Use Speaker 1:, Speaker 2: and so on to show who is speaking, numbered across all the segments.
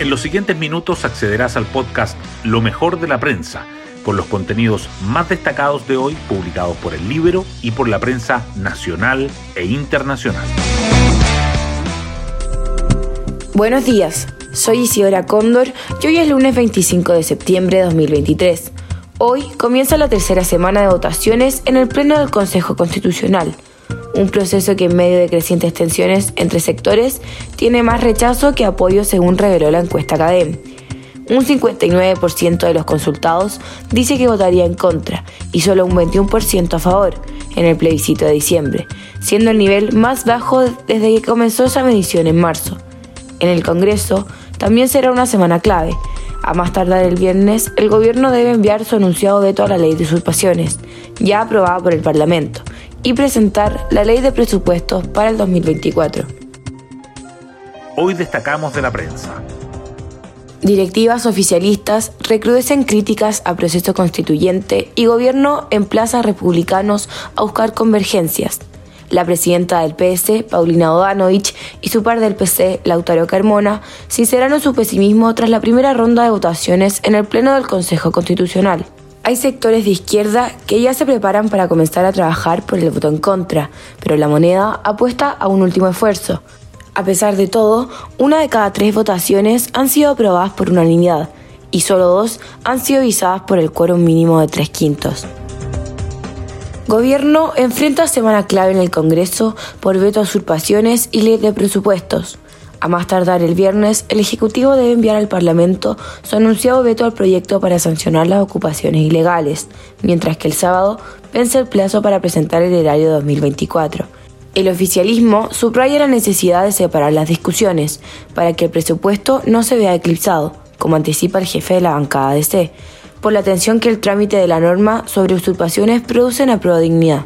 Speaker 1: En los siguientes minutos accederás al podcast Lo mejor de la prensa, con los contenidos más destacados de hoy publicados por el libro y por la prensa nacional e internacional.
Speaker 2: Buenos días, soy Isidora Cóndor y hoy es lunes 25 de septiembre de 2023. Hoy comienza la tercera semana de votaciones en el Pleno del Consejo Constitucional un proceso que en medio de crecientes tensiones entre sectores tiene más rechazo que apoyo según reveló la encuesta CADEM. Un 59% de los consultados dice que votaría en contra y solo un 21% a favor en el plebiscito de diciembre, siendo el nivel más bajo desde que comenzó esa medición en marzo. En el Congreso también será una semana clave. A más tardar el viernes, el gobierno debe enviar su anunciado veto a la ley de usurpaciones, ya aprobada por el Parlamento, y presentar la ley de presupuestos para el 2024.
Speaker 1: Hoy destacamos de la prensa.
Speaker 2: Directivas oficialistas recrudecen críticas a proceso constituyente y gobierno emplaza a republicanos a buscar convergencias. La presidenta del PS, Paulina Odanovich, y su par del PC, Lautaro Carmona, sinceraron su pesimismo tras la primera ronda de votaciones en el Pleno del Consejo Constitucional. Hay sectores de izquierda que ya se preparan para comenzar a trabajar por el voto en contra, pero la moneda apuesta a un último esfuerzo. A pesar de todo, una de cada tres votaciones han sido aprobadas por unanimidad y solo dos han sido visadas por el quórum mínimo de tres quintos. Gobierno enfrenta semana clave en el Congreso por veto a usurpaciones y ley de presupuestos. A más tardar el viernes, el Ejecutivo debe enviar al Parlamento su anunciado veto al proyecto para sancionar las ocupaciones ilegales, mientras que el sábado vence el plazo para presentar el erario 2024. El oficialismo subraya la necesidad de separar las discusiones para que el presupuesto no se vea eclipsado, como anticipa el jefe de la bancada DC, por la atención que el trámite de la norma sobre usurpaciones produce en la dignidad.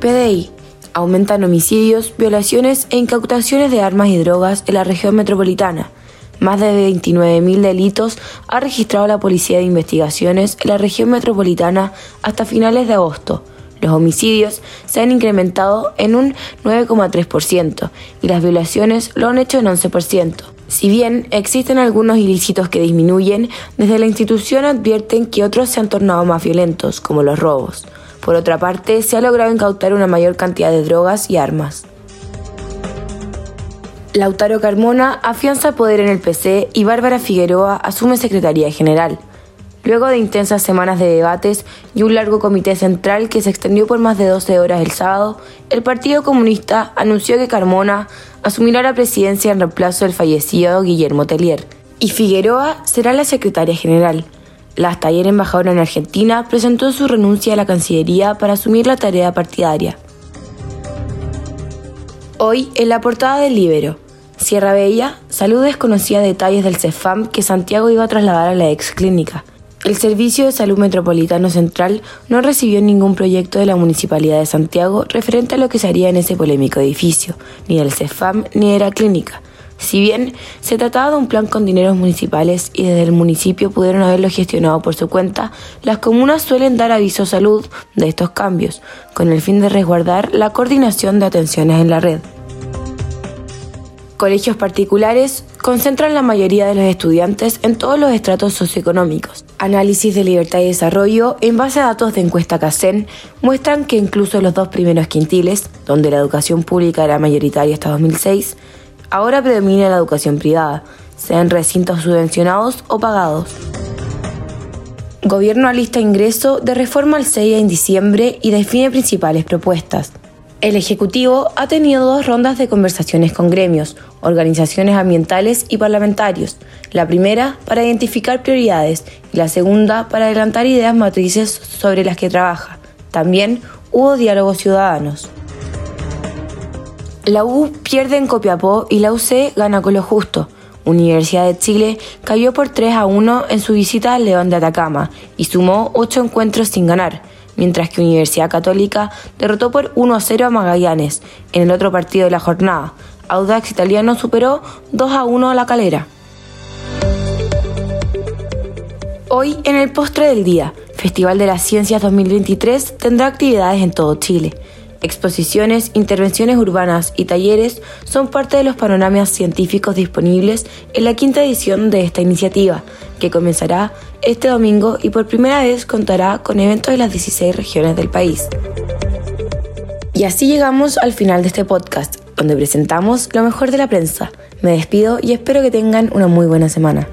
Speaker 2: PDI aumentan homicidios, violaciones e incautaciones de armas y drogas en la región metropolitana. Más de 29.000 delitos ha registrado la Policía de Investigaciones en la región metropolitana hasta finales de agosto. Los homicidios se han incrementado en un 9,3% y las violaciones lo han hecho en 11%. Si bien existen algunos ilícitos que disminuyen, desde la institución advierten que otros se han tornado más violentos, como los robos. Por otra parte, se ha logrado incautar una mayor cantidad de drogas y armas. Lautaro Carmona afianza poder en el PC y Bárbara Figueroa asume Secretaría General. Luego de intensas semanas de debates y un largo comité central que se extendió por más de 12 horas el sábado, el Partido Comunista anunció que Carmona asumirá la presidencia en reemplazo del fallecido Guillermo Tellier, y Figueroa será la secretaria general. La ayer embajadora en Argentina presentó su renuncia a la Cancillería para asumir la tarea partidaria. Hoy, en la portada del Libero, Sierra Bella, Salud desconocía detalles del CEFAM que Santiago iba a trasladar a la ex clínica. El Servicio de Salud Metropolitano Central no recibió ningún proyecto de la Municipalidad de Santiago referente a lo que se haría en ese polémico edificio, ni del CEFAM ni de la clínica, si bien se trataba de un plan con dineros municipales y desde el municipio pudieron haberlo gestionado por su cuenta, las comunas suelen dar aviso salud de estos cambios, con el fin de resguardar la coordinación de atenciones en la red. Colegios particulares concentran la mayoría de los estudiantes en todos los estratos socioeconómicos. Análisis de libertad y desarrollo en base a datos de encuesta CACEN muestran que incluso los dos primeros quintiles, donde la educación pública era mayoritaria hasta 2006, Ahora predomina la educación privada, sean recintos subvencionados o pagados. Gobierno alista ingreso de reforma al CEIA en diciembre y define principales propuestas. El Ejecutivo ha tenido dos rondas de conversaciones con gremios, organizaciones ambientales y parlamentarios. La primera para identificar prioridades y la segunda para adelantar ideas matrices sobre las que trabaja. También hubo diálogos ciudadanos. La U pierde en Copiapó y la UC gana con lo justo. Universidad de Chile cayó por 3 a 1 en su visita al León de Atacama y sumó 8 encuentros sin ganar, mientras que Universidad Católica derrotó por 1 a 0 a Magallanes en el otro partido de la jornada. Audax Italiano superó 2 a 1 a la calera. Hoy, en el postre del día, Festival de las Ciencias 2023 tendrá actividades en todo Chile. Exposiciones, intervenciones urbanas y talleres son parte de los panoramas científicos disponibles en la quinta edición de esta iniciativa, que comenzará este domingo y por primera vez contará con eventos de las 16 regiones del país. Y así llegamos al final de este podcast, donde presentamos lo mejor de la prensa. Me despido y espero que tengan una muy buena semana.